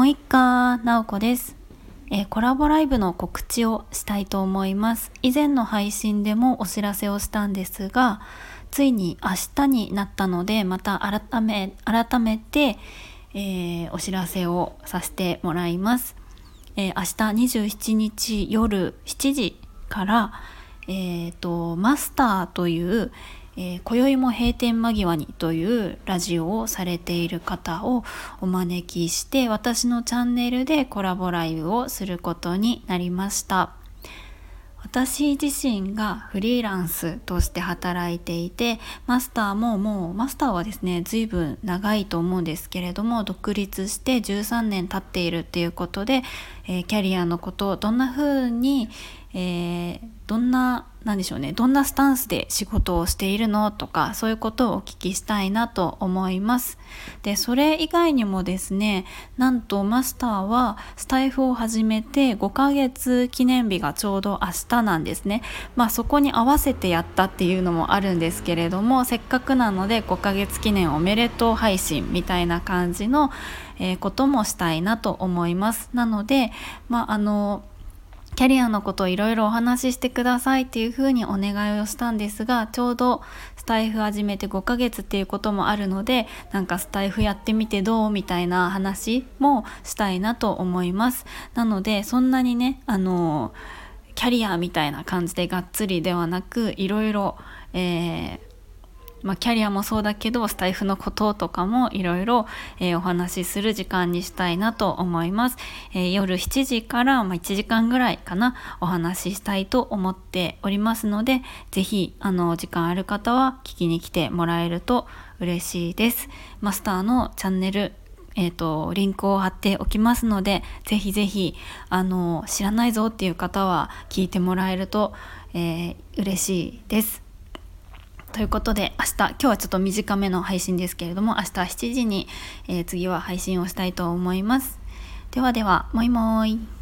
もう一回、なおこです、えー、コラボライブの告知をしたいと思います。以前の配信でもお知らせをしたんですが、ついに明日になったので、また改め、改めて、えー、お知らせをさせてもらいます。えー、明日27日夜7時から、えーと、マスターという、えー、今宵も閉店間際にというラジオをされている方をお招きして私のチャンネルでコラボライブをすることになりました。私自身がフリーランスとして働いていてマスターももうマスターはですね随分長いと思うんですけれども独立して13年経っているっていうことで、えー、キャリアのことをどんな風に、えー、どんな何でしょうね。どんなスタンスで仕事をしているのとかそういうことをお聞きしたいなと思います。でそれ以外にもですねなんとマスターはスタイフを始めて5ヶ月記念日がちょうど明日なんですね。まあそこに合わせてやったっていうのもあるんですけれどもせっかくなので5ヶ月記念おめでとう配信みたいな感じの、えー、こともしたいなと思います。なのでまああのキャリアのことをいろいろお話ししてくださいっていうふうにお願いをしたんですがちょうどスタイフ始めて5ヶ月っていうこともあるのでなんかスタイフやってみてどうみたいな話もしたいなと思います。なのでそんなにねあのキャリアみたいな感じでがっつりではなくいろいろえーまあ、キャリアもそうだけどスタイフのこととかもいろいろお話しする時間にしたいなと思います、えー、夜7時から、まあ、1時間ぐらいかなお話ししたいと思っておりますので是非あの時間ある方は聞きに来てもらえると嬉しいですマスターのチャンネルえーと、リンクを貼っておきますのでぜひぜひあの知らないぞっていう方は聞いてもらえると、えー、嬉しいです。ということで明日今日はちょっと短めの配信ですけれども明日7時に、えー、次は配信をしたいと思います。ではではもいもーい。